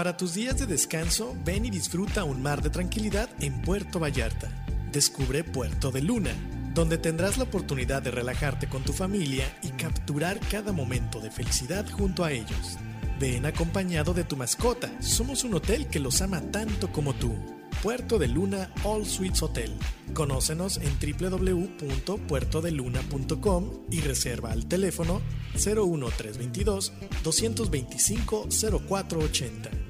Para tus días de descanso, ven y disfruta un mar de tranquilidad en Puerto Vallarta. Descubre Puerto de Luna donde tendrás la oportunidad de relajarte con tu familia y capturar cada momento de felicidad junto a ellos. Ven acompañado de tu mascota, somos un hotel que los ama tanto como tú. Puerto de Luna All Suites Hotel. Conócenos en www.puertodeluna.com y reserva al teléfono 01322 225 0480.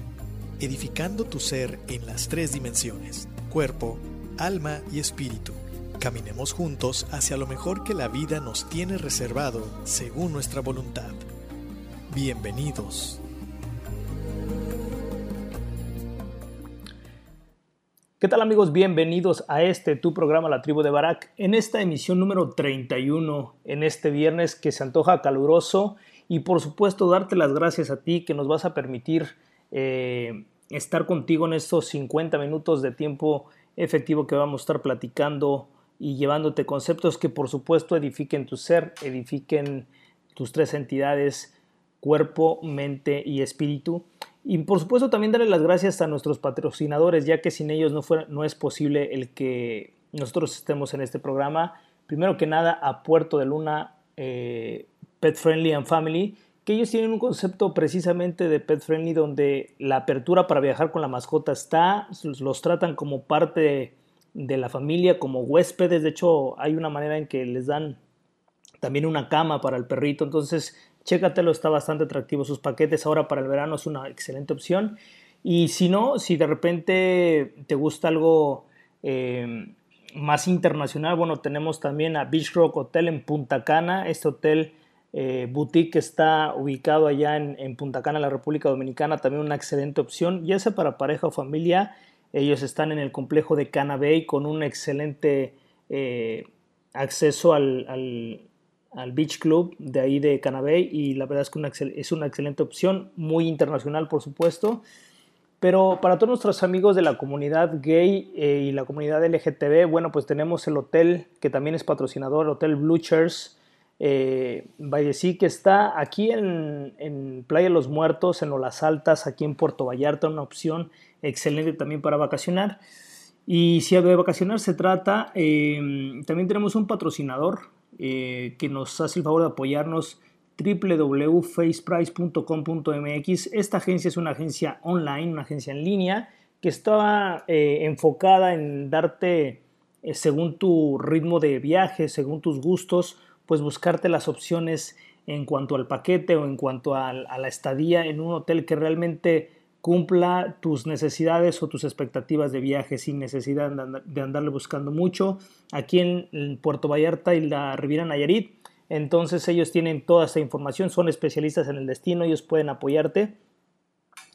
edificando tu ser en las tres dimensiones cuerpo, alma y espíritu. Caminemos juntos hacia lo mejor que la vida nos tiene reservado según nuestra voluntad. Bienvenidos. ¿Qué tal amigos? Bienvenidos a este tu programa La Tribu de Barak en esta emisión número 31 en este viernes que se antoja caluroso y por supuesto darte las gracias a ti que nos vas a permitir eh, estar contigo en estos 50 minutos de tiempo efectivo que vamos a estar platicando y llevándote conceptos que por supuesto edifiquen tu ser, edifiquen tus tres entidades, cuerpo, mente y espíritu. Y por supuesto también darle las gracias a nuestros patrocinadores, ya que sin ellos no, no es posible el que nosotros estemos en este programa. Primero que nada a Puerto de Luna, eh, Pet Friendly and Family, que ellos tienen un concepto precisamente de pet friendly donde la apertura para viajar con la mascota está, los tratan como parte de la familia, como huéspedes, de hecho hay una manera en que les dan también una cama para el perrito, entonces chécatelo, está bastante atractivo sus paquetes, ahora para el verano es una excelente opción. Y si no, si de repente te gusta algo eh, más internacional, bueno, tenemos también a Beach Rock Hotel en Punta Cana, este hotel eh, boutique que está ubicado allá en, Punta Cana, la República Dominicana, también una excelente opción, ya sea para pareja o familia. Ellos están en el complejo de Cana Bay con un excelente eh, acceso al, Beach Club de ahí de Cana Bay y la verdad es que es una excelente opción, muy internacional por supuesto. Pero para todos nuestros amigos de la comunidad gay eh, y la comunidad LGTB, bueno, pues tenemos el hotel que también es patrocinador, el Hotel Blue Chairs, eh, decir que está aquí en, Playa los Muertos, en Olas Altas, aquí en Puerto Vallarta, una opción excelente también para vacacionar. Y si de vacacionar se trata, em, también tenemos un patrocinador eh, que nos hace el favor de apoyarnos www.faceprice.com.mx. Esta agencia es una agencia online, una agencia en línea que está eh, enfocada en darte, eh, según tu ritmo de viaje, según tus gustos, pues buscarte las opciones en cuanto al paquete o en cuanto a, la estadía en un hotel que realmente cumpla tus necesidades o tus expectativas de viaje sin necesidad de andarle buscando mucho. Aquí en, Puerto Vallarta y la Riviera Nayarit, entonces ellos tienen toda esta información, son especialistas en el destino, ellos pueden apoyarte.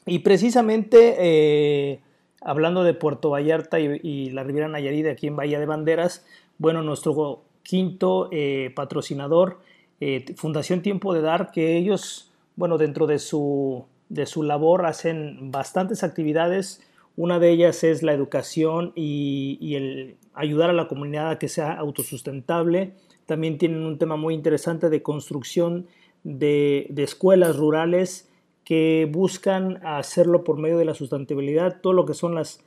Y precisamente eh, hablando de Puerto Vallarta y, la Riviera Nayarit aquí en Bahía de Banderas, bueno, nuestro quinto eh, patrocinador, eh, Fundación Tiempo de Dar, que ellos, bueno, dentro de su de su labor hacen bastantes actividades. Una de ellas es la educación y, el ayudar a la comunidad a que sea autosustentable. También tienen un tema muy interesante de construcción de, escuelas rurales que buscan hacerlo por medio de la sustentabilidad. Todo lo que son las,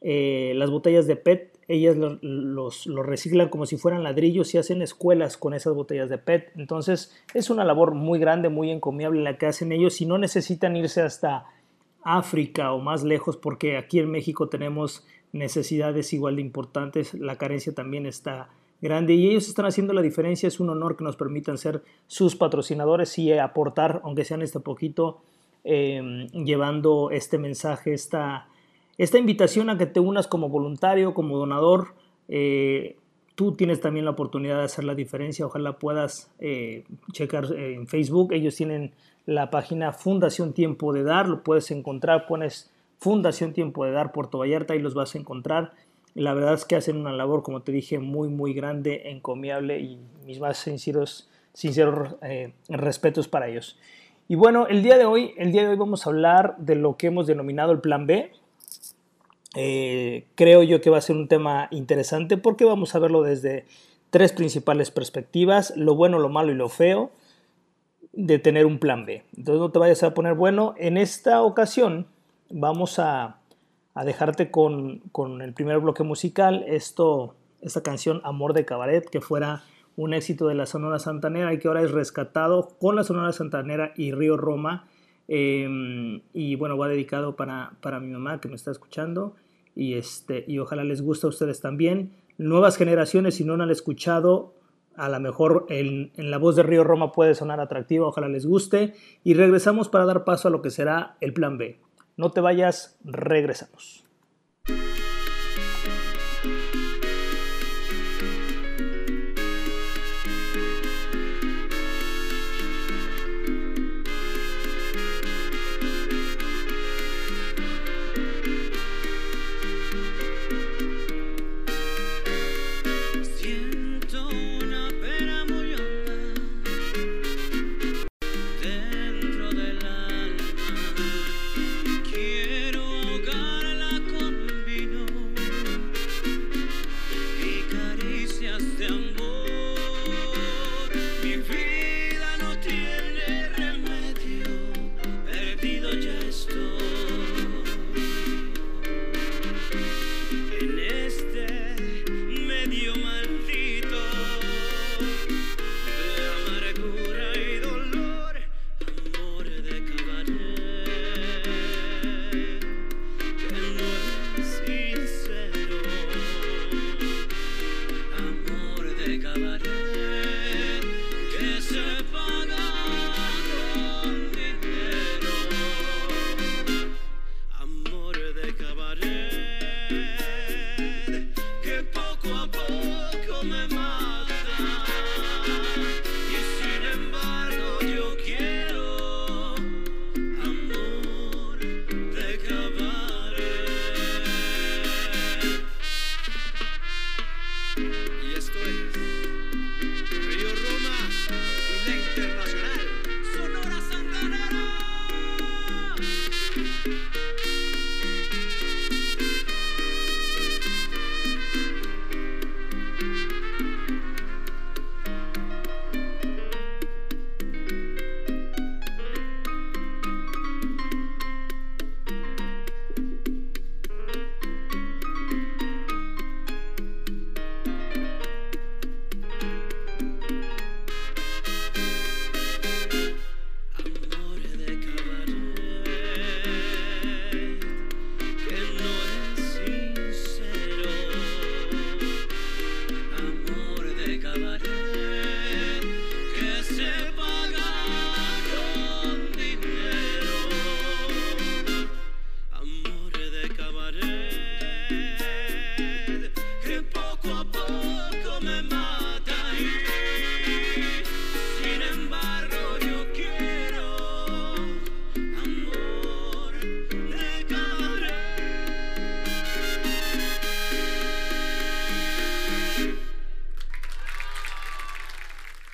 eh, las botellas de PET ellas los, reciclan como si fueran ladrillos y hacen escuelas con esas botellas de PET. Entonces es una labor muy grande, muy encomiable la que hacen ellos y no necesitan irse hasta África o más lejos porque aquí en México tenemos necesidades igual de importantes, la carencia también está grande y ellos están haciendo la diferencia, es un honor que nos permitan ser sus patrocinadores y aportar, aunque sean este poquito, eh, llevando este mensaje, esta esta invitación a que te unas como voluntario, como donador, eh, tú tienes también la oportunidad de hacer la diferencia. Ojalá puedas eh, checar eh, en Facebook. Ellos tienen la página Fundación Tiempo de Dar. Lo puedes encontrar. Pones Fundación Tiempo de Dar Puerto Vallarta y los vas a encontrar. La verdad es que hacen una labor, como te dije, muy, muy grande, encomiable y mis más sinceros, sinceros respetos para ellos. Y bueno, el día de hoy, el día de hoy vamos a hablar de lo que hemos denominado el Plan B. Eh, creo yo que va a ser un tema interesante porque vamos a verlo desde tres principales perspectivas, lo bueno, lo malo y lo feo de tener un plan B. Entonces no te vayas a poner bueno. En esta ocasión vamos a, dejarte con, el primer bloque musical, esto, esta canción Amor de Cabaret, que fuera un éxito de la Sonora Santanera y que ahora es rescatado con la Sonora Santanera y Río Roma. Em, y bueno, va dedicado para, para mi mamá que me está escuchando y, este, y ojalá les guste a ustedes también. Nuevas generaciones, si no han escuchado, a lo mejor en, en, la voz de Río Roma puede sonar atractiva, ojalá les guste. Y regresamos para dar paso a lo que será el plan B. No te vayas, regresamos.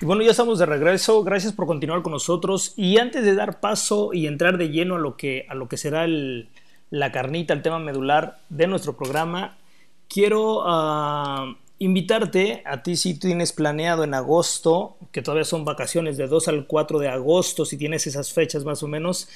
Bueno, ya estamos de regreso. Gracias por continuar con nosotros. Y antes de dar paso y entrar de lleno a lo que, a lo que será la carnita, el tema medular de nuestro programa, quiero uh, invitarte a ti si tienes planeado en agosto, que todavía son vacaciones de 2 al 4 de agosto, si tienes esas fechas más o menos.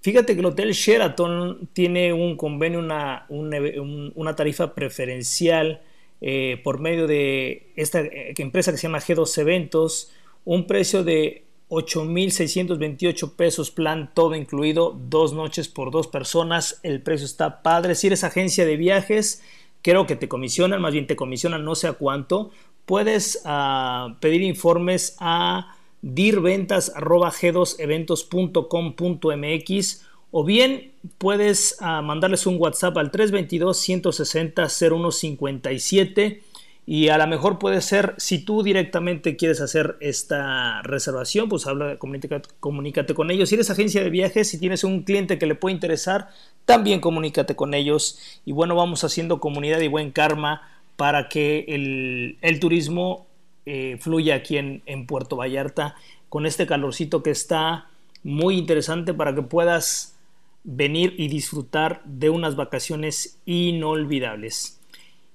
Fíjate que el Hotel Sheraton tiene un convenio, una, una tarifa preferencial eh, por medio de esta eh, empresa que se llama G2 Eventos, un precio de 8.628 pesos, plan todo incluido, dos noches por dos personas, el precio está padre. Si eres agencia de viajes, creo que te comisionan, más bien te comisionan no sé a cuánto, puedes uh, pedir informes a dirventas.g2eventos.com.mx o bien puedes uh, mandarles un WhatsApp al 322-160-0157 y a lo mejor puede ser, si tú directamente quieres hacer esta reservación, pues habla, comunícate, comunícate con ellos. Si eres agencia de viajes, si tienes un cliente que le puede interesar, también comunícate con ellos. Y bueno, vamos haciendo comunidad y buen karma para que el, el turismo eh, fluya aquí en, en Puerto Vallarta con este calorcito que está muy interesante para que puedas venir y disfrutar de unas vacaciones inolvidables.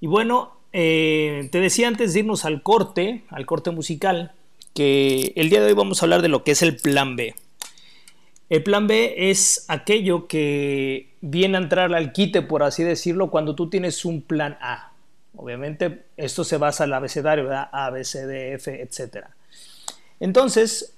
Y bueno, eh, te decía antes de irnos al corte, al corte musical, que el día de hoy vamos a hablar de lo que es el plan B. El plan B es aquello que viene a entrar al quite, por así decirlo, cuando tú tienes un plan A. Obviamente, esto se basa en el abecedario, ¿verdad? A, B, C, D, F, etc. Entonces,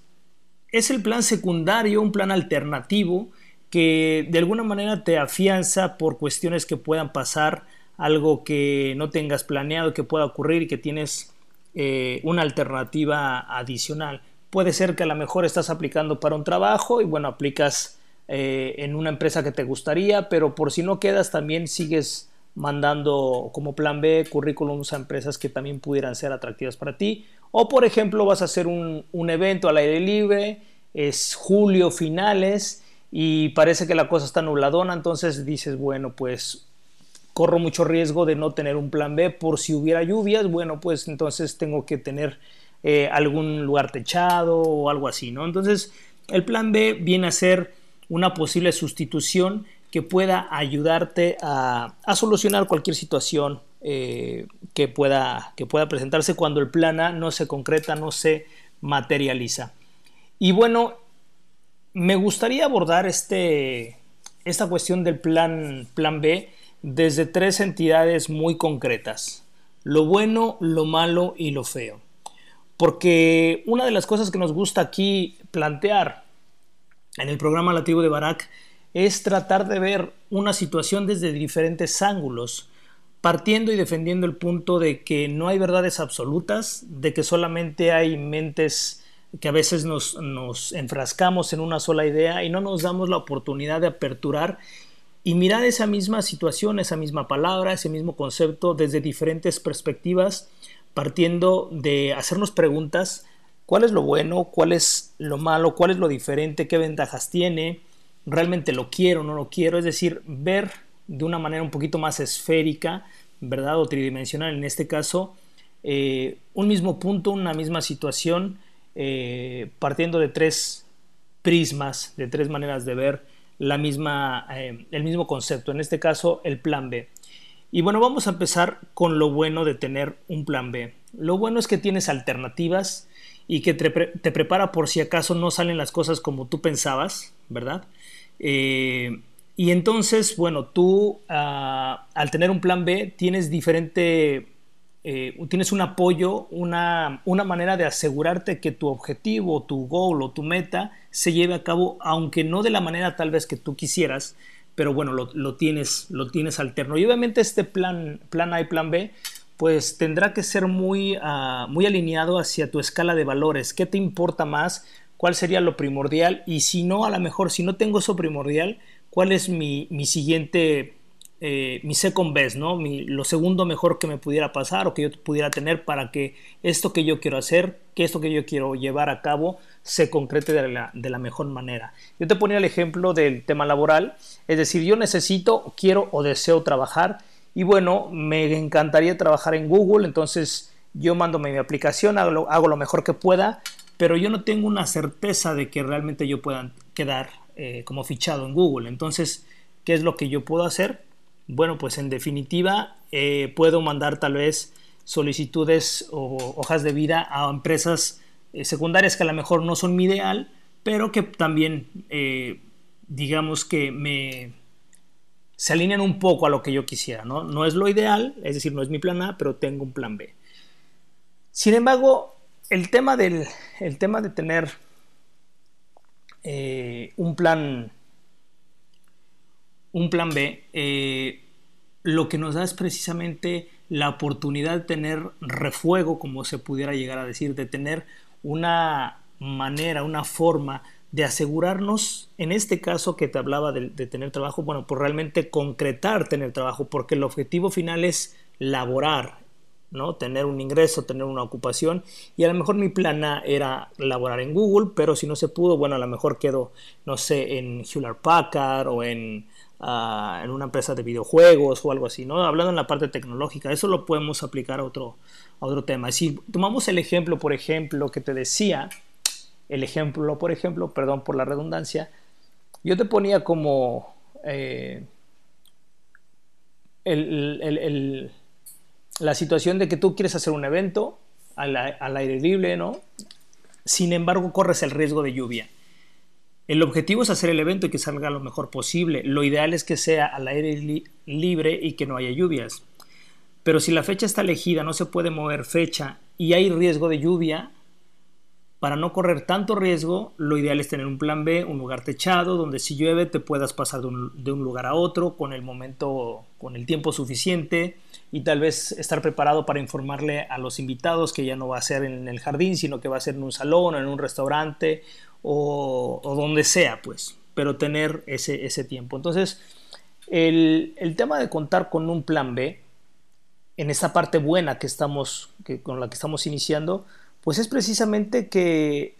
es el plan secundario, un plan alternativo que de alguna manera te afianza por cuestiones que puedan pasar, algo que no tengas planeado que pueda ocurrir y que tienes eh, una alternativa adicional. Puede ser que a lo mejor estás aplicando para un trabajo y bueno, aplicas eh, en una empresa que te gustaría, pero por si no quedas también sigues mandando como plan B currículums a empresas que también pudieran ser atractivas para ti. O por ejemplo vas a hacer un, un evento al aire libre, es julio finales y parece que la cosa está nubladona, entonces dices, bueno, pues corro mucho riesgo de no tener un plan B por si hubiera lluvias, bueno, pues entonces tengo que tener eh, algún lugar techado o algo así, ¿no? Entonces, el plan B viene a ser una posible sustitución que pueda ayudarte a, solucionar cualquier situación eh, que, pueda, que pueda presentarse cuando el plan A no se concreta, no se materializa. Y bueno, me gustaría abordar este, esta cuestión del plan, plan B desde tres entidades muy concretas. Lo bueno, lo malo y lo feo. Porque una de las cosas que nos gusta aquí plantear en el programa Lativo de Barak es tratar de ver una situación desde diferentes ángulos, partiendo y defendiendo el punto de que no hay verdades absolutas, de que solamente hay mentes que a veces nos, enfrascamos en una sola idea y no nos damos la oportunidad de aperturar y mirar esa misma situación, esa misma palabra, ese mismo concepto desde diferentes perspectivas, partiendo de hacernos preguntas, ¿cuál es lo bueno? ¿Cuál es lo malo? ¿Cuál es lo diferente? ¿Qué ventajas tiene? ¿Realmente lo quiero no lo quiero? Es decir, ver de una manera un poquito más esférica, ¿verdad? O tridimensional en este caso, eh, un mismo punto, una misma situación, eh, partiendo de tres prismas, de tres maneras de ver la misma, eh, el mismo concepto, en este caso el plan B. Y bueno, vamos a empezar con lo bueno de tener un plan B. Lo bueno es que tienes alternativas y que te, prepara por si acaso no salen las cosas como tú pensabas, ¿verdad? Eh, y entonces, bueno, tú ah, al tener un plan B tienes diferente eh, tienes un apoyo, una, manera de asegurarte que tu objetivo, tu goal o tu meta se lleve a cabo, aunque no de la manera tal vez que tú quisieras, pero bueno, lo, tienes, lo tienes alterno. Y obviamente este plan, plan A y plan B, pues tendrá que ser muy, ah, muy alineado hacia tu escala de valores. ¿Qué te importa más? ¿Cuál sería lo primordial? Y si no, a lo mejor, si no tengo eso primordial, ¿cuál es mi, mi siguiente eh, mi second best, ¿no? lo segundo mejor que me pudiera pasar o que yo pudiera tener para que esto que yo quiero hacer, que esto que yo quiero llevar a cabo se concrete de la, de la mejor manera. Yo te ponía el ejemplo del tema laboral, es decir, yo necesito, quiero o deseo trabajar y bueno, me encantaría trabajar en Google, entonces yo mando mi aplicación, hago lo, hago lo mejor que pueda, pero yo no tengo una certeza de que realmente yo pueda quedar eh, como fichado en Google. Entonces, ¿qué es lo que yo puedo hacer? Bueno, pues en definitiva, eh, puedo mandar tal vez solicitudes o hojas de vida a empresas eh, secundarias que a lo mejor no son mi ideal, pero que también, digamos que me se alinean un poco a lo que yo quisiera, ¿no? No es lo ideal, es decir, no es mi plan A, pero tengo un plan B. Sin embargo, el tema, del, el tema de tener eh, un plan un plan B eh, lo que nos da es precisamente la oportunidad de tener refuego, como se pudiera llegar a decir, de tener una manera, una forma de asegurarnos, en este caso que te hablaba de, tener trabajo, bueno, pues realmente concretar tener trabajo, porque el objetivo final es laborar, ¿no? Tener un ingreso, tener una ocupación, y a lo mejor mi plana era laborar en Google, pero si no se pudo, bueno, a lo mejor quedo, no sé, en Hewlett Packard o en, ah, en una empresa de videojuegos o algo así, ¿no? Hablando en la parte tecnológica, eso lo podemos aplicar a otro, a otro tema. Si tomamos el ejemplo, por ejemplo, que te decía, el ejemplo, por ejemplo, perdón por la redundancia, yo te ponía como eh, la situación de que tú quieres hacer un evento al, aire libre, ¿no? Sin embargo, corres el riesgo de lluvia. El objetivo es hacer el evento y que salga lo mejor posible. Lo ideal es que sea al aire libre y que no haya lluvias. Pero si la fecha está elegida, no se puede mover fecha y hay riesgo de lluvia, para no correr tanto riesgo, lo ideal es tener un plan B, un lugar techado, donde si llueve te puedas pasar de un, lugar a otro con el momento, con el tiempo suficiente y tal vez estar preparado para informarle a los invitados que ya no va a ser en el jardín, sino que va a ser en un salón o en un restaurante o, donde sea, pues, pero tener ese, ese tiempo. Entonces, el, el, tema de contar con un plan B, en esa parte buena que estamos, que, con la que estamos iniciando, pues es precisamente que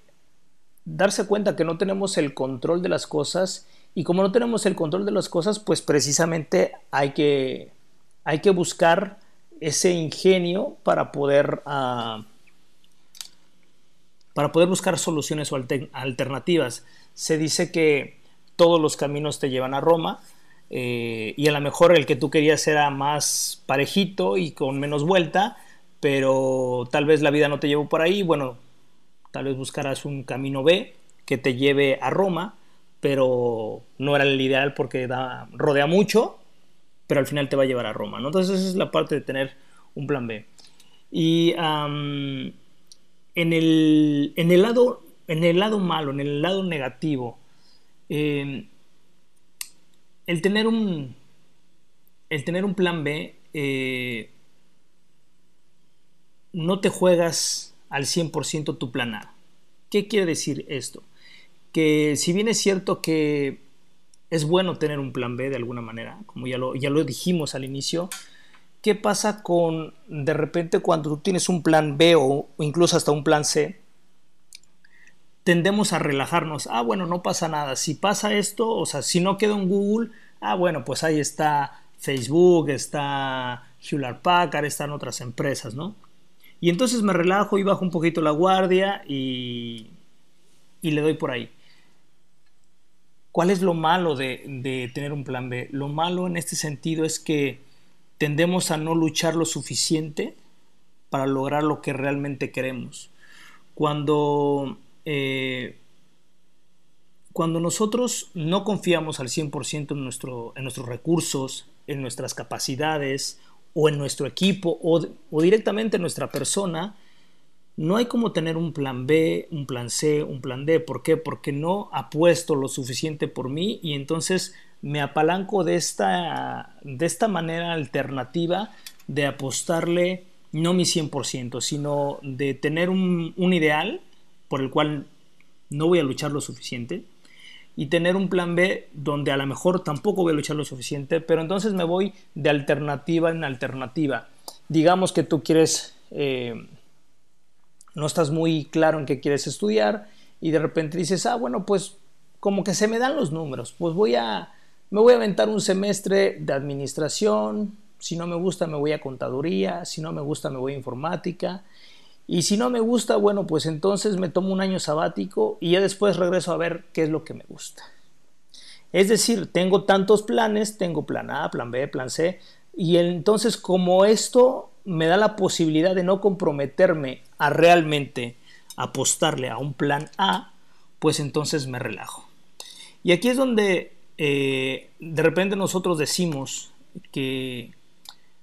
darse cuenta que no tenemos el control de las cosas y como no tenemos el control de las cosas, pues precisamente hay que, hay que buscar ese ingenio para poder, ah, para poder buscar soluciones o alternativas. Se dice que todos los caminos te llevan a Roma eh, y a lo mejor el que tú querías era más parejito y con menos vuelta, pero tal vez la vida no te llevó por ahí, bueno, tal vez buscarás un camino B que te lleve a Roma, pero no era el ideal porque rodea mucho, pero al final te va a llevar a Roma, ¿no? Entonces esa es la parte de tener un plan B. Y en, el, en, el lado, en el lado malo, en el lado negativo, em, el, tener un, el tener un plan B eh, no te juegas al 100% tu plan A. ¿Qué quiere decir esto? Que si bien es cierto que es bueno tener un plan B de alguna manera, como ya lo, ya lo dijimos al inicio, ¿qué pasa con de repente cuando tú tienes un plan B o, incluso hasta un plan C? Tendemos a relajarnos. Ah, bueno, no pasa nada. Si pasa esto, o sea, si no queda en Google, ah, bueno, pues ahí está Facebook, está Hewlett Packard, están otras empresas, ¿no? Y entonces me relajo y bajo un poquito la guardia y, y le doy por ahí. ¿Cuál es lo malo de, de, tener un plan B? Lo malo en este sentido es que tendemos a no luchar lo suficiente para lograr lo que realmente queremos. Cuando, eh, cuando nosotros no confiamos al 100% en, nuestro, en nuestros recursos, en nuestras capacidades o en nuestro equipo o, directamente en nuestra persona, no hay como tener un plan B, un plan C, un plan D. ¿Por qué? Porque no apuesto lo suficiente por mí y entonces me apalanco de esta, de esta manera alternativa de apostarle no mi 100%, sino de tener un, un ideal por el cual no voy a luchar lo suficiente y tener un plan B donde a lo mejor tampoco voy a luchar lo suficiente, pero entonces me voy de alternativa en alternativa. Digamos que tú quieres, eh, no estás muy claro en qué quieres estudiar y de repente dices, ah, bueno, pues como que se me dan los números, pues voy a, me voy a aventar un semestre de administración, si no me gusta me voy a contaduría, si no me gusta me voy a informática Y si no me gusta, bueno, pues entonces me tomo un año sabático y ya después regreso a ver qué es lo que me gusta. Es decir, tengo tantos planes, tengo plan A, plan B, plan C, y entonces como esto me da la posibilidad de no comprometerme a realmente apostarle a un plan A, pues entonces me relajo. Y aquí es donde eh, de repente nosotros decimos que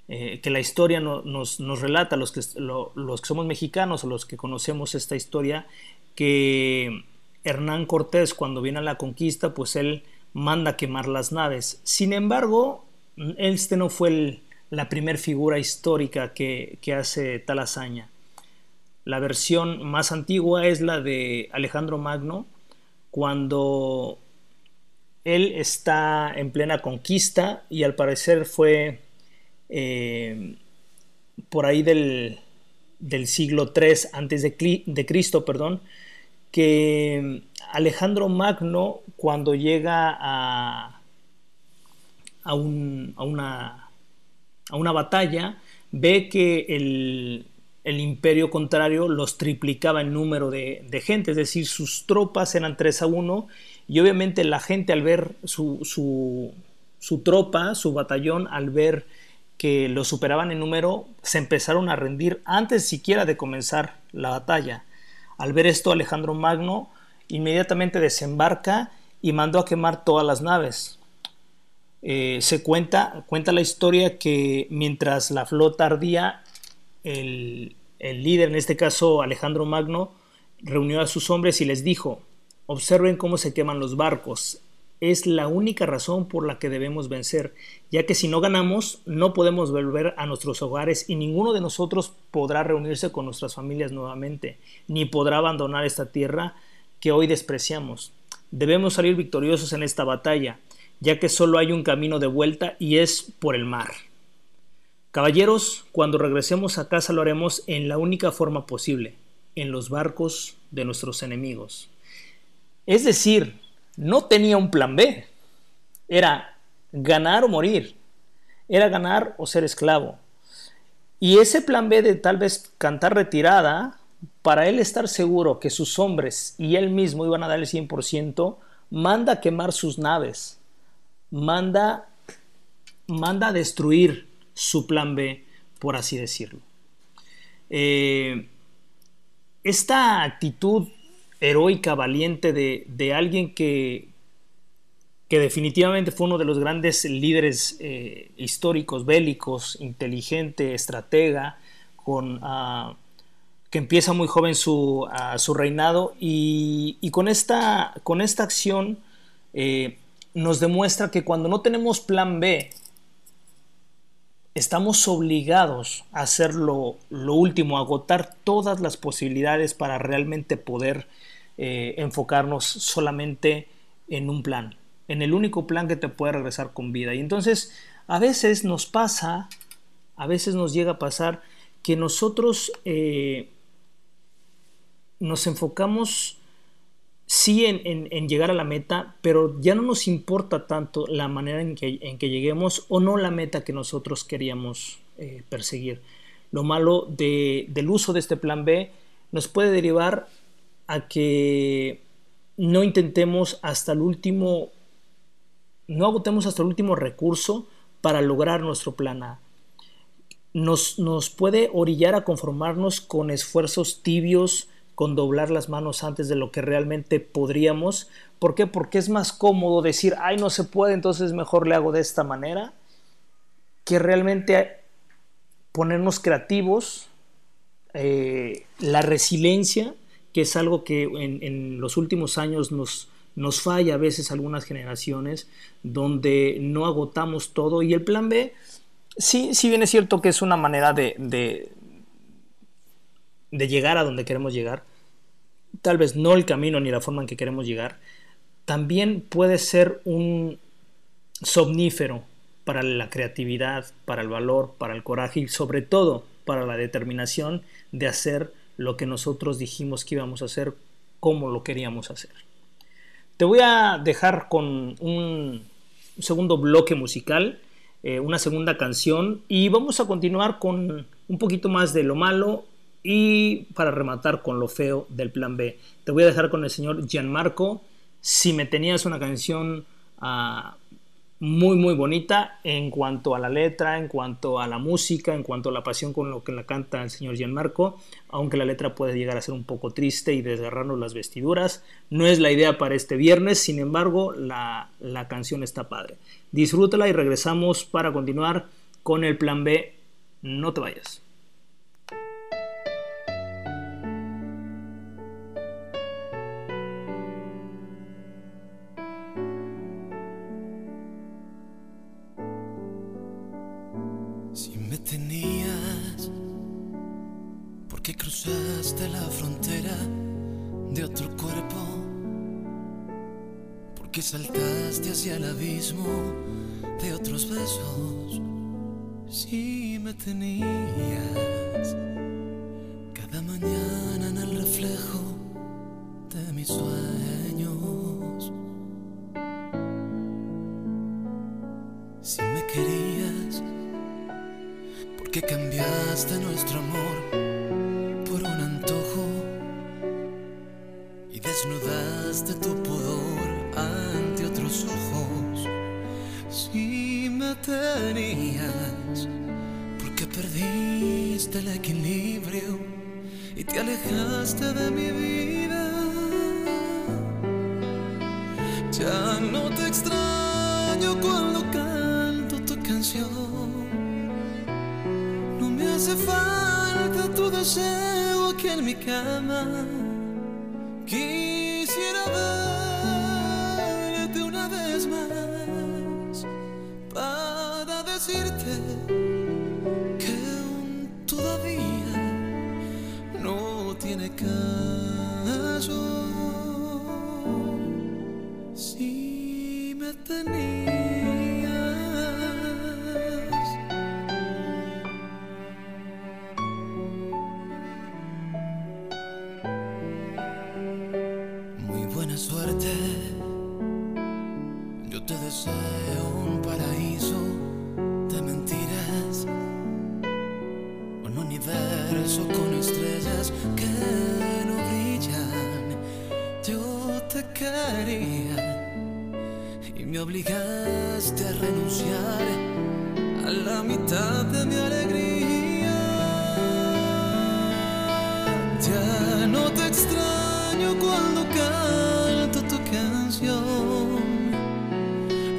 eh, que la historia nos, relata, los que, los que somos mexicanos o los que conocemos esta historia, que Hernán Cortés cuando viene a la conquista, pues él manda quemar las naves. Sin embargo, este no fue la primera figura histórica que, que hace tal hazaña. La versión más antigua es la de Alejandro Magno, cuando él está en plena conquista y al parecer fue eh, por ahí del, siglo III antes de, Cristo, perdón, que Alejandro Magno cuando llega a, a, una, a una batalla ve que el, imperio contrario los triplicaba en número de, gente, es decir, sus tropas eran 3 a 1 y obviamente la gente al ver su, su, tropa, su batallón, al ver que lo superaban en número se empezaron a rendir antes siquiera de comenzar la batalla. Al ver esto, Alejandro Magno inmediatamente desembarca y mandó a quemar todas las naves. Eh, se cuenta, cuenta la historia que mientras la flota ardía, el, líder, en este caso Alejandro Magno, reunió a sus hombres y les dijo, observen cómo se queman los barcos, es la única razón por la que debemos vencer, ya que si no ganamos no podemos volver a nuestros hogares y ninguno de nosotros podrá reunirse con nuestras familias nuevamente, ni podrá abandonar esta tierra que hoy despreciamos. Debemos salir victoriosos en esta batalla, ya que solo hay un camino de vuelta y es por el mar. Caballeros, cuando regresemos a casa lo haremos en la única forma posible, en los barcos de nuestros enemigos. Es decir, no tenía un plan B. Era ganar o morir. Era ganar o ser esclavo. Y ese plan B de tal vez cantar retirada, para él estar seguro que sus hombres y él mismo iban a dar el 100%, manda quemar sus naves. Manda, manda destruir su plan B, por así decirlo. Eh, esta actitud heroica, valiente de, alguien que, que, definitivamente fue uno de los grandes líderes eh, históricos, bélicos, inteligente, estratega, con, ah, que empieza muy joven su, su reinado y, con, esta, con, esta, acción eh, nos demuestra que cuando no tenemos plan B, estamos obligados a hacer lo, último, a agotar todas las posibilidades para realmente poder eh, enfocarnos solamente en un plan, en el único plan que te puede regresar con vida. Y entonces a veces nos pasa, a veces nos llega a pasar que nosotros eh, nos enfocamos sí en, llegar a la meta, pero ya no nos importa tanto la manera en que, en que lleguemos o no la meta que nosotros queríamos eh, perseguir. Lo malo del uso de este plan B nos puede derivar a que no intentemos hasta el último, no agotemos hasta el último recurso para lograr nuestro plan A. Nos, nos puede orillar a conformarnos con esfuerzos tibios, con doblar las manos antes de lo que realmente podríamos. ¿Por qué? Porque es más cómodo decir, ay, no se puede, entonces mejor le hago de esta manera, que realmente ponernos creativos, eh, la resiliencia que es algo que en, los últimos años nos, nos falla a veces algunas generaciones, donde no agotamos todo. Y el plan B, sí, sí bien es cierto que es una manera de, de, de llegar a donde queremos llegar, tal vez no el camino ni la forma en que queremos llegar, también puede ser un somnífero para la creatividad, para el valor, para el coraje y sobre todo para la determinación de hacer lo que nosotros dijimos que íbamos a hacer, como lo queríamos hacer. Te voy a dejar con un segundo bloque musical, eh, una segunda canción y vamos a continuar con un poquito más de lo malo Y para rematar con lo feo del plan B, te voy a dejar con el señor Gianmarco. Si me tenías una canción uh, muy muy bonita en cuanto a la letra, en cuanto a la música, en cuanto a la pasión con lo que la canta el señor Gianmarco, aunque la letra puede llegar a ser un poco triste y desgarrarnos las vestiduras. No es la idea para este viernes, sin embargo, la, la canción está padre. Disfrútala y regresamos para continuar con el plan B. No te vayas. Saltaste hacia el abismo de otros besos. Si me tenías cada mañana en el reflejo de mis sueños. Si me querías, porque cambiaste nuestro amor el equilibrio y te alejaste de mi vida. Ya no te extraño cuando canto tu canción. No me hace falta tu deseo aquí en mi cama. De mi alegría. Ya no te extraño cuando canto tu canción.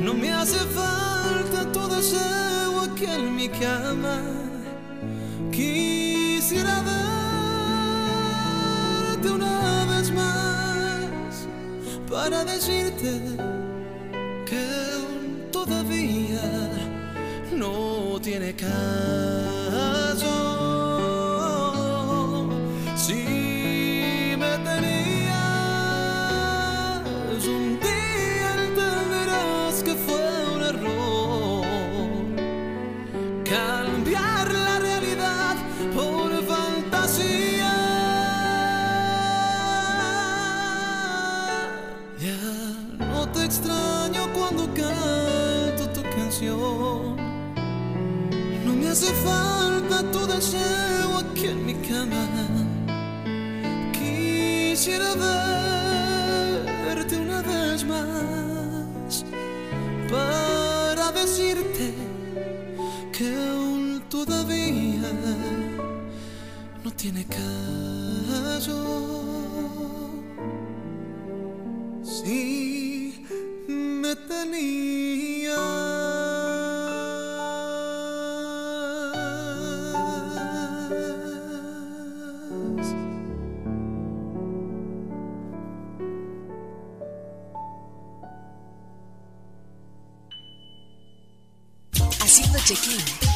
No me hace falta tu deseo aquí en mi cama. Quisiera verte una vez más para decirte que todavía tiene caso. Cama. Quisiera verte una vez más para decirte que aún todavía no tiene caso. Si me tenías.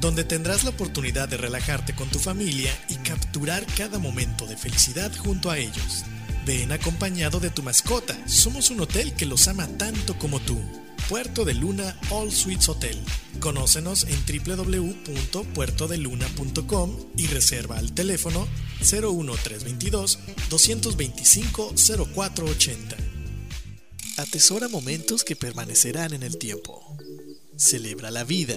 donde tendrás la oportunidad de relajarte con tu familia y capturar cada momento de felicidad junto a ellos. Ven acompañado de tu mascota, somos un hotel que los ama tanto como tú. Puerto de Luna All Suites Hotel. Conócenos en www.puertodeluna.com y reserva al teléfono 01322 225 0480. Atesora momentos que permanecerán en el tiempo. Celebra la vida.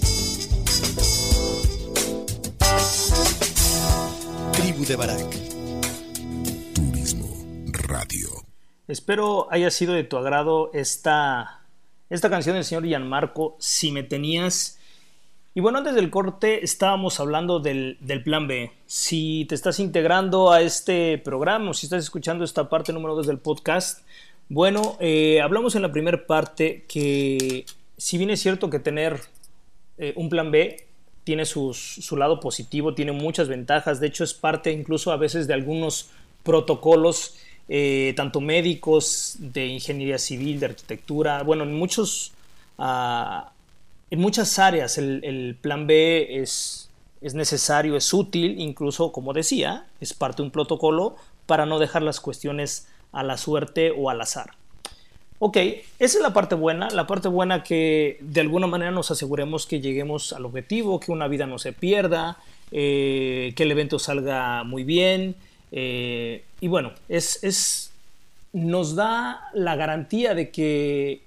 Tribu de Barak. Turismo Radio. Espero haya sido de tu agrado esta, esta canción del señor Gianmarco, Si me tenías. Y bueno, antes del corte estábamos hablando del, del, plan B. Si te estás integrando a este programa o si estás escuchando esta parte número 2 del podcast, bueno, eh, hablamos en la primera parte que si bien es cierto que tener eh, un plan B tiene sus, su lado positivo, tiene muchas ventajas, de hecho es parte incluso a veces de algunos protocolos, eh, tanto médicos, de ingeniería civil, de arquitectura, bueno, en muchos... Uh, en muchas áreas el, el plan B es, es, necesario, es útil, incluso, como decía, es parte de un protocolo para no dejar las cuestiones a la suerte o al azar. Ok, esa es la parte buena, la parte buena que de alguna manera nos aseguremos que lleguemos al objetivo, que una vida no se pierda, eh, que el evento salga muy bien. Eh, y bueno, es, es, nos da la garantía de que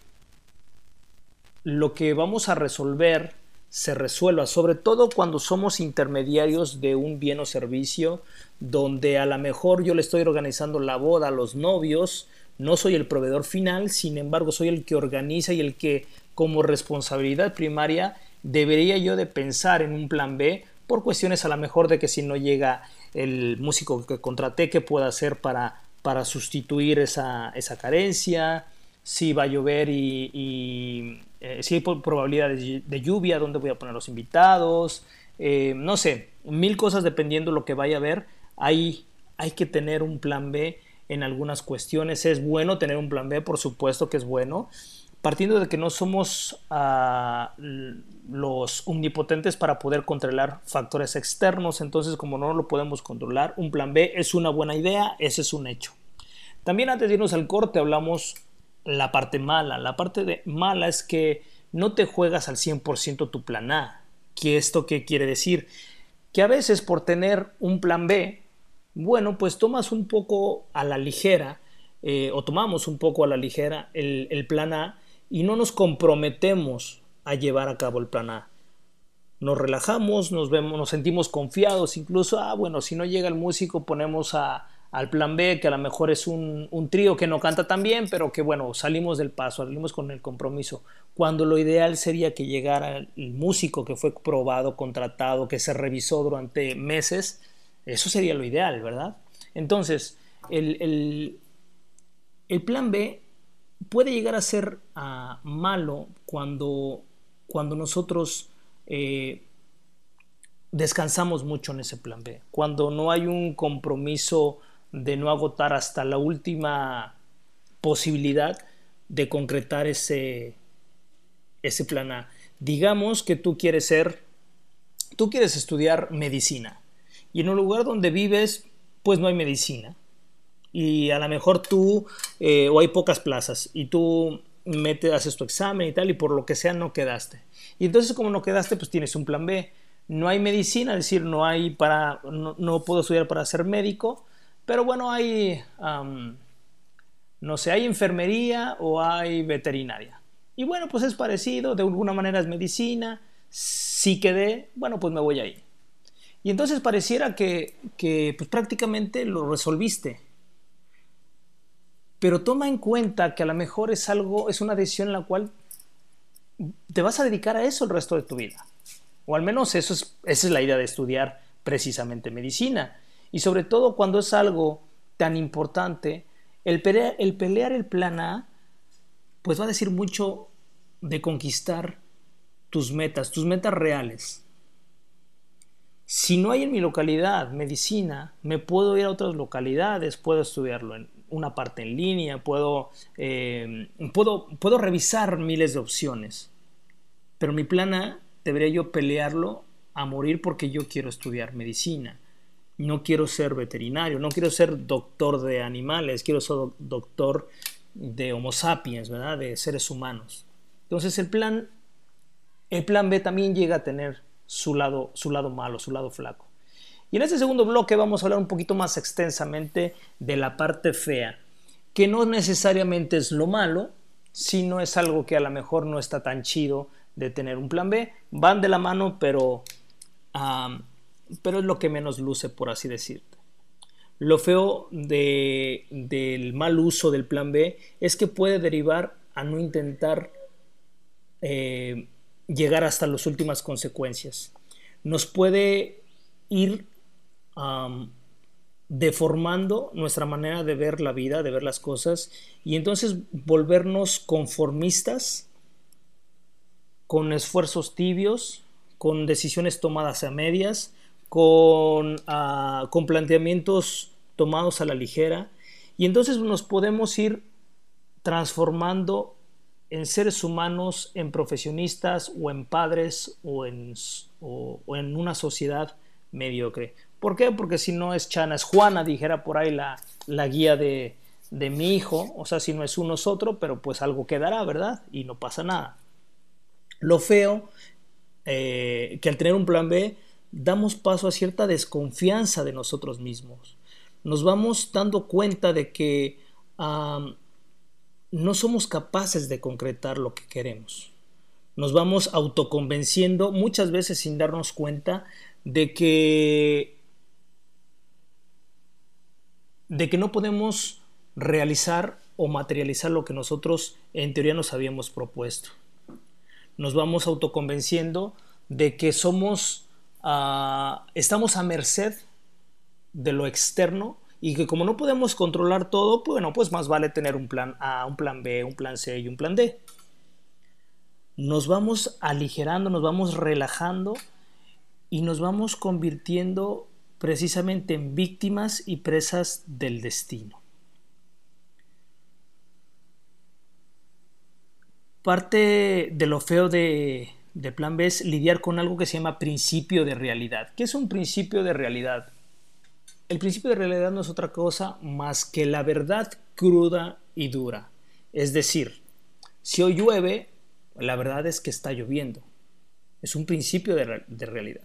lo que vamos a resolver se resuelva, sobre todo cuando somos intermediarios de un bien o servicio, donde a lo mejor yo le estoy organizando la boda a los novios, no soy el proveedor final, sin embargo soy el que organiza y el que como responsabilidad primaria debería yo de pensar en un plan B por cuestiones a lo mejor de que si no llega el músico que contraté, ¿qué puedo hacer para, para sustituir esa, esa carencia? Si va a llover y, y eh, si hay probabilidades de, lluvia, dónde voy a poner los invitados, eh, no sé, mil cosas dependiendo de lo que vaya a haber. Hay que tener un plan B en algunas cuestiones. Es bueno tener un plan B, por supuesto que es bueno, partiendo de que no somos uh, los omnipotentes para poder controlar factores externos, entonces como no lo podemos controlar, un plan B es una buena idea, ese es un hecho. También antes de irnos al corte hablamos la parte mala. La parte de mala es que no te juegas al 100% tu plan A. ¿Qué esto qué quiere decir? Que a veces por tener un plan B, bueno, pues tomas un poco a la ligera, eh, o tomamos un poco a la ligera el, el plan A y no nos comprometemos a llevar a cabo el plan A. Nos relajamos, nos vemos, nos sentimos confiados, incluso, ah, bueno, si no llega el músico, ponemos a, al plan B, que a lo mejor es un, un, trío que no canta tan bien, pero que bueno, salimos del paso, salimos con el compromiso. Cuando lo ideal sería que llegara el músico que fue probado, contratado, que se revisó durante meses, eso sería lo ideal, ¿verdad? Entonces, el, el, plan B puede llegar a ser uh, malo cuando, cuando nosotros eh, descansamos mucho en ese plan B, cuando no hay un compromiso de no agotar hasta la última posibilidad de concretar ese, ese plan A. Digamos que tú quieres ser, tú quieres estudiar medicina y en un lugar donde vives pues no hay medicina y a lo mejor tú eh, o hay pocas plazas y tú metes, haces tu examen y tal y por lo que sea no quedaste. Y entonces como no quedaste pues tienes un plan B. No hay medicina, es decir, no hay para, no, no puedo estudiar para ser médico, pero bueno, hay, no sé, hay enfermería o hay veterinaria. Y bueno, pues es parecido, de alguna manera es medicina, si quedé, bueno, pues me voy ahí. Y entonces pareciera que, pues prácticamente lo resolviste. Pero toma en cuenta que a lo mejor es algo, es una decisión en la cual te vas a dedicar a eso el resto de tu vida. O al menos eso es, esa es la idea de estudiar precisamente medicina. Y sobre todo cuando es algo tan importante, el pelear, el pelear el plan A, pues va a decir mucho de conquistar tus metas, tus metas reales. Si no hay en mi localidad medicina, me puedo ir a otras localidades, puedo estudiarlo en una parte en línea, puedo, eh, puedo, puedo revisar miles de opciones. Pero mi plan A debería yo pelearlo a morir porque yo quiero estudiar medicina no quiero ser veterinario, no quiero ser doctor de animales, quiero ser doctor de Homo sapiens, ¿verdad? De seres humanos. Entonces el plan, el plan B también llega a tener su lado, su lado malo, su lado flaco. Y en este segundo bloque vamos a hablar un poquito más extensamente de la parte fea, que no necesariamente es lo malo, sino es algo que a lo mejor no está tan chido de tener un plan B. Van de la mano, pero pero es lo que menos luce, por así decirte. Lo feo del mal uso del plan B es que puede derivar a no intentar eh, llegar hasta las últimas consecuencias. Nos puede ir deformando nuestra manera de ver la vida, de ver las cosas, y entonces volvernos conformistas, con esfuerzos tibios, con decisiones tomadas a medias, Ah, con, planteamientos tomados a la ligera y entonces nos podemos ir transformando en seres humanos, en profesionistas o en padres o en, en una sociedad mediocre. ¿Por qué? Porque si no es Chana, es Juana, dijera por ahí la, la guía de, de, mi hijo. O sea, si no es uno es otro, pero pues algo quedará, ¿verdad? Y no pasa nada. Lo feo, eh, que al tener un plan B, damos paso a cierta desconfianza de nosotros mismos. Nos vamos dando cuenta de que no somos capaces de concretar lo que queremos. Nos vamos autoconvenciendo muchas veces sin darnos cuenta de que de que no podemos realizar o materializar lo que nosotros en teoría nos habíamos propuesto. Nos vamos autoconvenciendo de que somos Ah, estamos a merced de lo externo y que como no podemos controlar todo, bueno, pues más vale tener un plan A, un plan B, un plan C y un plan D. Nos vamos aligerando, nos vamos relajando y nos vamos convirtiendo precisamente en víctimas y presas del destino. Parte de lo feo de, de plan B es lidiar con algo que se llama principio de realidad. ¿Qué es un principio de realidad? El principio de realidad no es otra cosa más que la verdad cruda y dura. Es decir, si hoy llueve, la verdad es que está lloviendo. Es un principio de, realidad.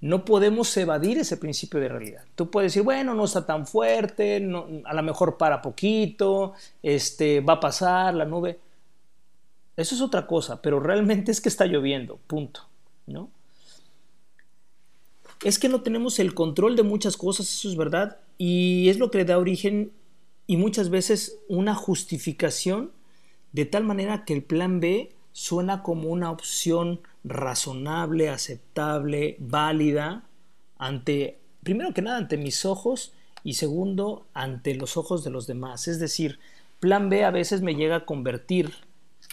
No podemos evadir ese principio de realidad. Tú puedes decir, bueno, no está tan fuerte, a lo mejor para poquito, este, va a pasar la nube. Eso es otra cosa, pero realmente es que está lloviendo, punto, ¿no? Es que no tenemos el control de muchas cosas, eso es verdad, y es lo que le da origen y muchas veces una justificación de tal manera que el plan B suena como una opción razonable, aceptable, válida ante, primero que nada, ante mis ojos y segundo, ante los ojos de los demás. Es decir, plan B a veces me llega a convertir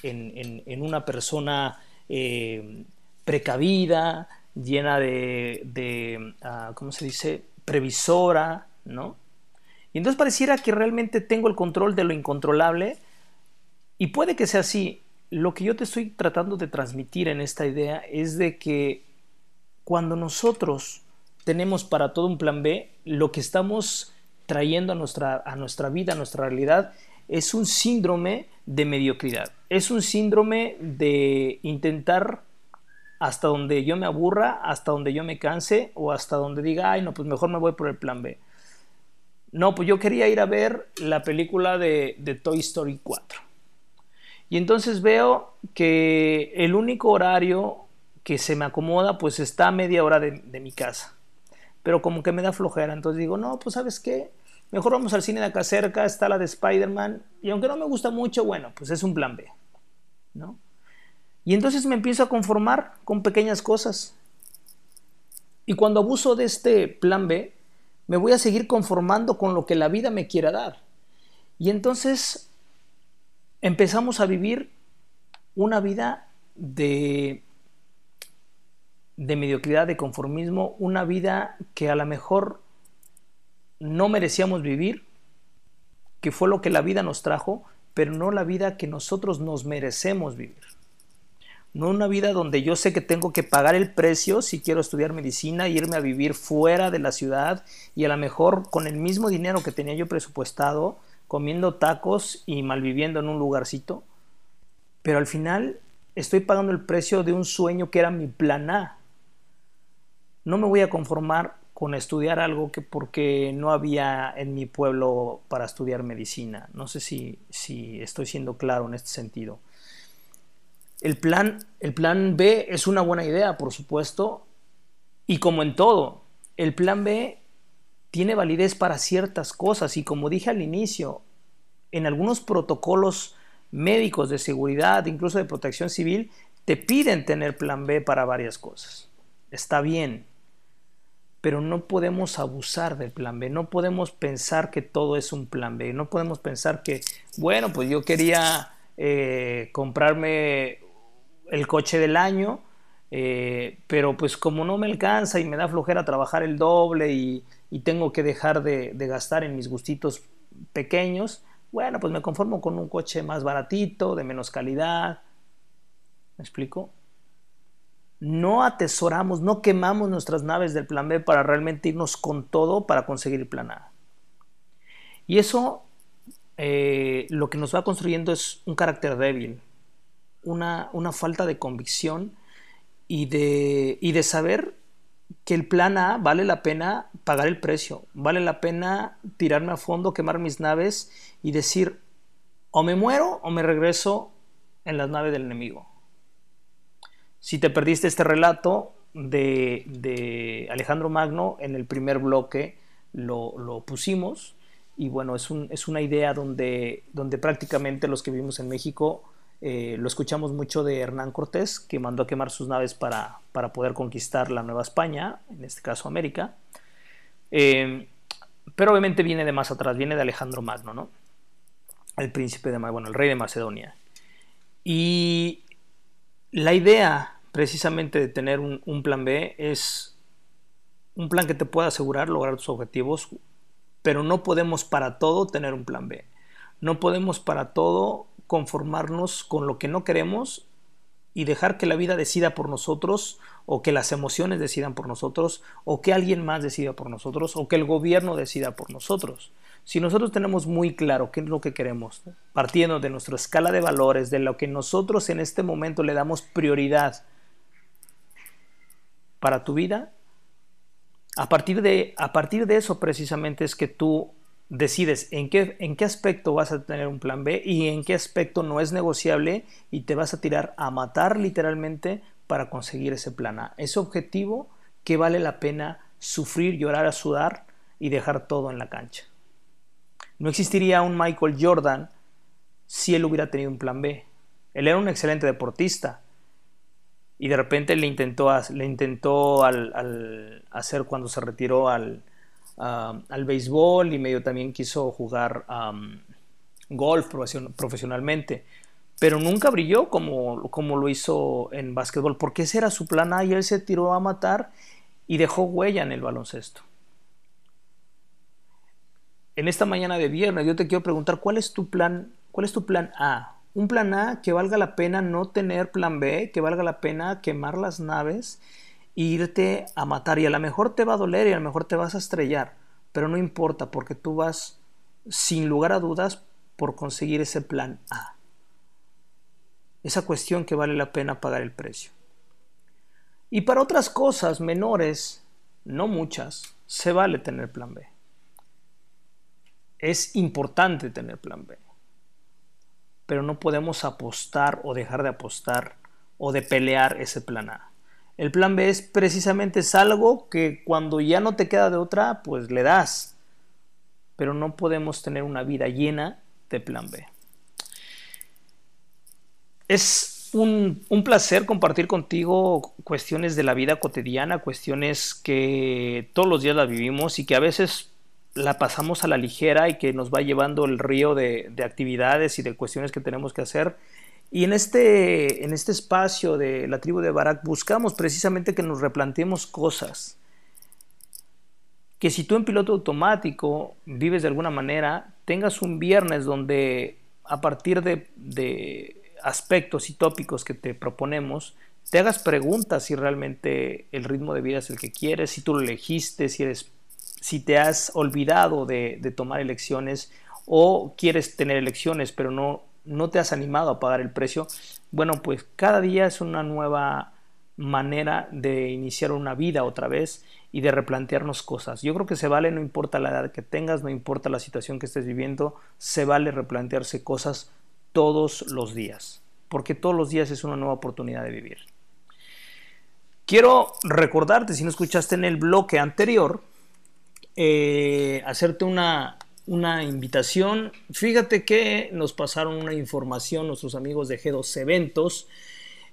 en, una persona eh, precavida, llena de, ah, ¿cómo se dice?, previsora, ¿no? Y entonces pareciera que realmente tengo el control de lo incontrolable y puede que sea así. Lo que yo te estoy tratando de transmitir en esta idea es de que cuando nosotros tenemos para todo un plan B, lo que estamos trayendo a nuestra, a nuestra vida, a nuestra realidad, es un síndrome de mediocridad. Es un síndrome de intentar hasta donde yo me aburra, hasta donde yo me canse o hasta donde diga, ay, no, pues mejor me voy por el plan B. No, pues yo quería ir a ver la película de, de Toy Story 4. Y entonces veo que el único horario que se me acomoda pues está a media hora de, de, mi casa. Pero como que me da flojera. Entonces digo, no, pues sabes qué, mejor vamos al cine de acá cerca, está la de Spider-Man. Y aunque no me gusta mucho, bueno, pues es un plan B. ¿no? Y entonces me empiezo a conformar con pequeñas cosas. Y cuando abuso de este plan B, me voy a seguir conformando con lo que la vida me quiera dar. Y entonces empezamos a vivir una vida de, de mediocridad, de conformismo, una vida que a lo mejor no merecíamos vivir, que fue lo que la vida nos trajo, pero no la vida que nosotros nos merecemos vivir. No una vida donde yo sé que tengo que pagar el precio si quiero estudiar medicina, irme a vivir fuera de la ciudad y a lo mejor con el mismo dinero que tenía yo presupuestado, comiendo tacos y malviviendo en un lugarcito. Pero al final estoy pagando el precio de un sueño que era mi plan A. No me voy a conformar con estudiar algo que porque no había en mi pueblo para estudiar medicina. No sé si, si estoy siendo claro en este sentido. El plan, el plan B es una buena idea, por supuesto, y como en todo, el plan B tiene validez para ciertas cosas y como dije al inicio, en algunos protocolos médicos de seguridad, incluso de protección civil, te piden tener plan B para varias cosas. Está bien, pero no podemos abusar del plan B, no podemos pensar que todo es un plan B, no podemos pensar que, bueno, pues yo quería eh, comprarme el coche del año, eh, pero pues como no me alcanza y me da flojera trabajar el doble y, tengo que dejar de, de, gastar en mis gustitos pequeños, bueno, pues me conformo con un coche más baratito, de menos calidad. ¿Me explico? No atesoramos, no quemamos nuestras naves del plan B para realmente irnos con todo para conseguir el plan A. Y eso eh, lo que nos va construyendo es un carácter débil, una, una falta de convicción y de, y de saber que el plan A vale la pena pagar el precio, vale la pena tirarme a fondo, quemar mis naves y decir, o me muero o me regreso en las naves del enemigo. Si te perdiste este relato de, de Alejandro Magno, en el primer bloque lo, lo pusimos y bueno, es, un, es una idea donde, donde prácticamente los que vivimos en México eh, lo escuchamos mucho de Hernán Cortés, que mandó a quemar sus naves para, para poder conquistar la Nueva España, en este caso América. Eh, pero obviamente viene de más atrás, viene de Alejandro Magno, ¿no? El príncipe de, bueno, el rey de Macedonia. Y la idea precisamente de tener un, un plan B es un plan que te pueda asegurar lograr tus objetivos, pero no podemos para todo tener un plan B. No podemos para todo conformarnos con lo que no queremos y dejar que la vida decida por nosotros o que las emociones decidan por nosotros o que alguien más decida por nosotros o que el gobierno decida por nosotros. Si nosotros tenemos muy claro qué es lo que queremos, partiendo de nuestra escala de valores, de lo que nosotros en este momento le damos prioridad para tu vida, a partir de, a partir de eso precisamente es que tú decides en qué, en qué aspecto vas a tener un plan B y en qué aspecto no es negociable y te vas a tirar a matar literalmente para conseguir ese plan A. Ese objetivo que vale la pena sufrir, llorar, a sudar y dejar todo en la cancha. No existiría un Michael Jordan si él hubiera tenido un plan B. Él era un excelente deportista y de repente le intentó, le intentó al, hacer cuando se retiró al, al béisbol y medio también quiso jugar golf profesionalmente, pero nunca brilló como, como lo hizo en básquetbol, porque ese era su plan A y él se tiró a matar y dejó huella en el baloncesto. En esta mañana de viernes yo te quiero preguntar cuál es tu plan, cuál es tu plan A. Un plan A que valga la pena no tener plan B, que valga la pena quemar las naves irte a matar y a lo mejor te va a doler y a lo mejor te vas a estrellar, pero no importa porque tú vas sin lugar a dudas por conseguir ese plan A. Esa cuestión que vale la pena pagar el precio. Y para otras cosas menores, no muchas, se vale tener plan B. es importante tener plan B, pero no podemos apostar o dejar de apostar o de pelear ese plan A. El plan B es precisamente algo que cuando ya no te queda de otra, pues le das. Pero no podemos tener una vida llena de plan B. Es un, un, placer compartir contigo cuestiones de la vida cotidiana, cuestiones que todos los días las vivimos y que a veces la pasamos a la ligera y que nos va llevando el río de, de actividades y de cuestiones que tenemos que hacer y en este, en este espacio de la tribu de Barak buscamos precisamente que nos replanteemos cosas. Que si tú en piloto automático vives de alguna manera, tengas un viernes donde a partir de, de aspectos y tópicos que te proponemos, te hagas preguntas si realmente el ritmo de vida es el que quieres, si tú lo elegiste, si, eres, si te has olvidado de, de tomar elecciones o quieres tener elecciones pero no no te has animado a pagar el precio, bueno, pues cada día es una nueva manera de iniciar una vida otra vez y de replantearnos cosas. Yo creo que se vale, no importa la edad que tengas, no importa la situación que estés viviendo, se vale replantearse cosas todos los días, porque todos los días es una nueva oportunidad de vivir. Quiero recordarte, si no escuchaste en el bloque anterior, eh, hacerte una una invitación. Fíjate que nos pasaron una información nuestros amigos de G2 Eventos.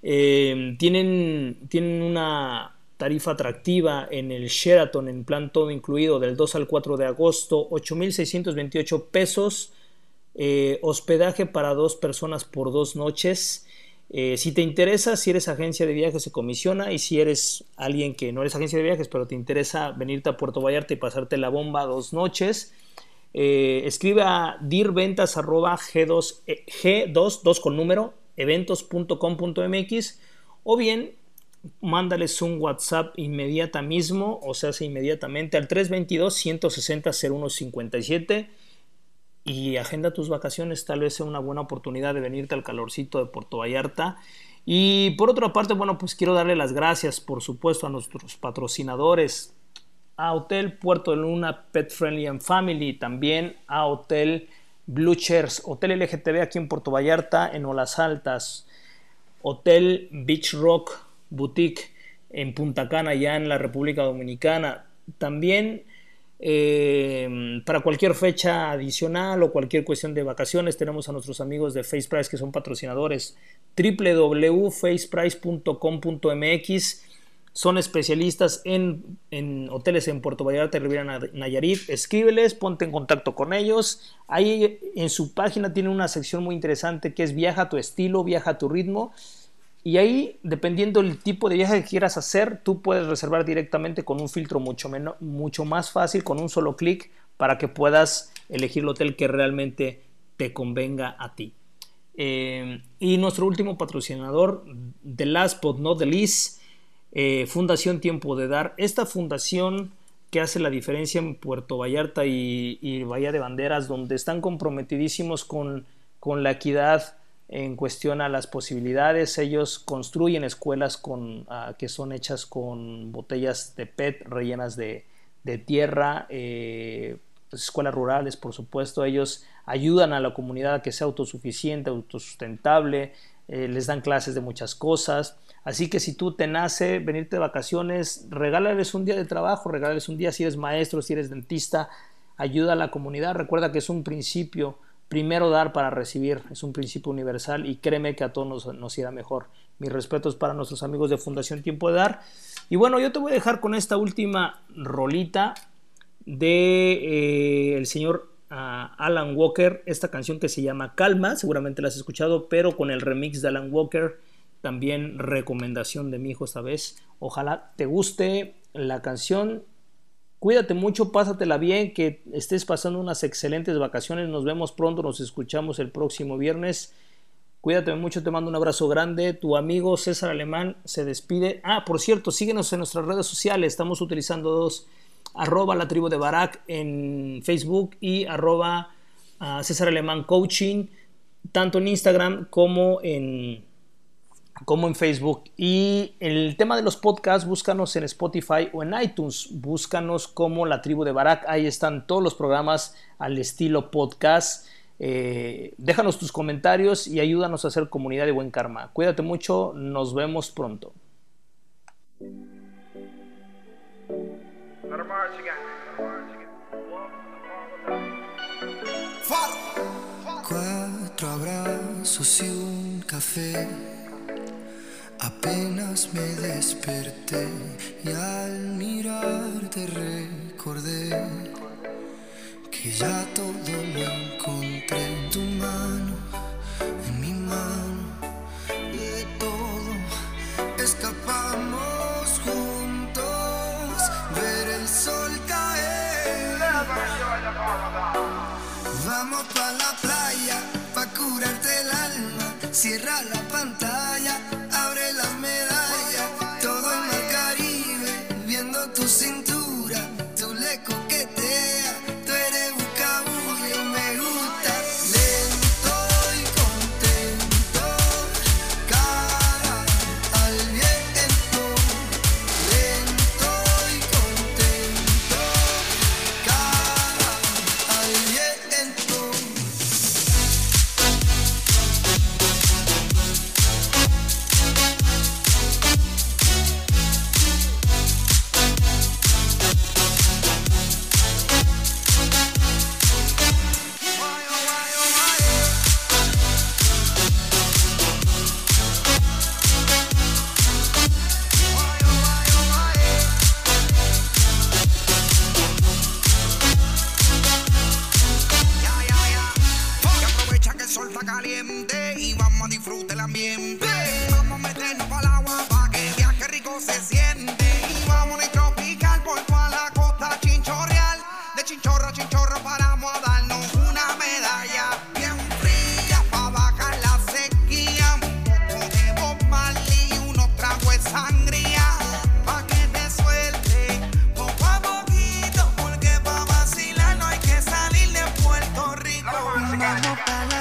Eh, tienen, tienen una tarifa atractiva en el Sheraton en plan todo incluido del 2 al 4 de agosto, 8.628 pesos, eh, hospedaje para dos personas por dos noches. Eh, si te interesa, si eres agencia de viajes, se comisiona. Y si eres alguien que no eres agencia de viajes, pero te interesa venirte a Puerto Vallarta y pasarte la bomba dos noches, eh, escribe a dirventas.g2, G2, con número, eventos.com.mx o bien mándales un WhatsApp inmediata mismo, o sea, inmediatamente al 322-160-0157 y agenda tus vacaciones, tal vez sea una buena oportunidad de venirte al calorcito de Puerto Vallarta. Y por otra parte, bueno, pues quiero darle las gracias, por supuesto, a nuestros patrocinadores, a Hotel Puerto de Luna Pet Friendly and Family, también a Hotel Blue Chairs, Hotel LGTB aquí en Puerto Vallarta, en Olas Altas, Hotel Beach Rock Boutique en Punta Cana, ya en la República Dominicana. También eh, para cualquier fecha adicional o cualquier cuestión de vacaciones, tenemos a nuestros amigos de Face Price que son patrocinadores www.faceprice.com.mx son especialistas en, hoteles en Puerto Vallarta y Riviera Nayarit. Escríbeles, ponte en contacto con ellos. Ahí en su página tiene una sección muy interesante que es viaja a tu estilo, viaja a tu ritmo. Y ahí, dependiendo del tipo de viaje que quieras hacer, tú puedes reservar directamente con un filtro mucho, menos, mucho más fácil, con un solo clic, para que puedas elegir el hotel que realmente te convenga a ti. Eh, y nuestro último patrocinador, The Last But Not The Least, eh, fundación Tiempo de Dar. Esta fundación que hace la diferencia en Puerto Vallarta y, Bahía de Banderas, donde están comprometidísimos con, con, la equidad en cuestión a las posibilidades. Ellos construyen escuelas con, ah, que son hechas con botellas de PET rellenas de, tierra, eh, pues, escuelas rurales, por supuesto. Ellos ayudan a la comunidad a que sea autosuficiente, autosustentable, eh, les dan clases de muchas cosas. Así que si tú te nace venirte de vacaciones, regálales un día de trabajo, regálales un día si eres maestro, si eres dentista, ayuda a la comunidad. Recuerda que es un principio, primero dar para recibir, es un principio universal y créeme que a todos nos, irá mejor. Mis respetos para nuestros amigos de Fundación Tiempo de Dar. Y bueno, yo te voy a dejar con esta última rolita de eh, el señor ah, Alan Walker, esta canción que se llama Calma, seguramente la has escuchado, pero con el remix de Alan Walker también recomendación de mi hijo esta vez. Ojalá te guste la canción. Cuídate mucho, pásatela bien, que estés pasando unas excelentes vacaciones. Nos vemos pronto, nos escuchamos el próximo viernes. Cuídate mucho, te mando un abrazo grande. Tu amigo César Alemán se despide. Ah, por cierto, síguenos en nuestras redes sociales. Estamos utilizando dos, arroba la tribu de Barak en Facebook y arroba ah, César Alemán Coaching, tanto en Instagram como en, como en Facebook. Y el tema de los podcasts, búscanos en Spotify o en iTunes. Búscanos como la tribu de Barak. Ahí están todos los programas al estilo podcast. Eh, déjanos tus comentarios y ayúdanos a hacer comunidad de buen karma. Cuídate mucho, nos vemos pronto. Cuatro abrazos y un café. Apenas me desperté y al mirarte recordé que ya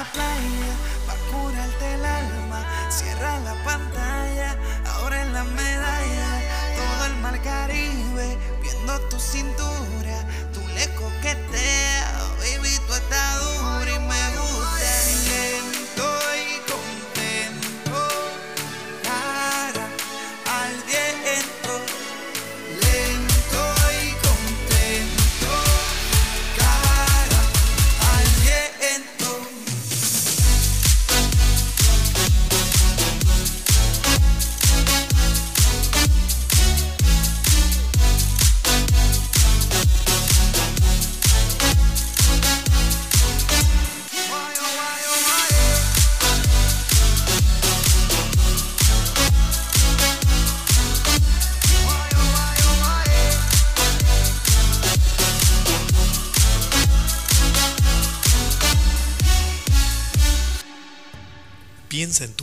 la playa, pa' curarte el alma. Cierra la pantalla, ahora en la medalla. Todo el mar Caribe, viendo tu cintura. Tú le coqueteas,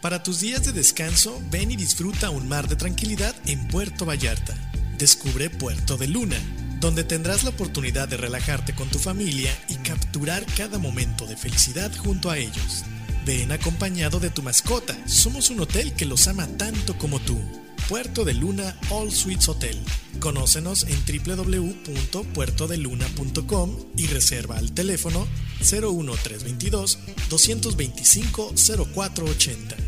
Para tus días de descanso, ven y disfruta un mar de tranquilidad en Puerto Vallarta. Descubre Puerto de Luna, donde tendrás la oportunidad de relajarte con tu familia y capturar cada momento de felicidad junto a ellos. Ven acompañado de tu mascota, somos un hotel que los ama tanto como tú. Puerto de Luna All Suites Hotel. Conócenos en www.puertodeluna.com y reserva al teléfono 01322 225 0480.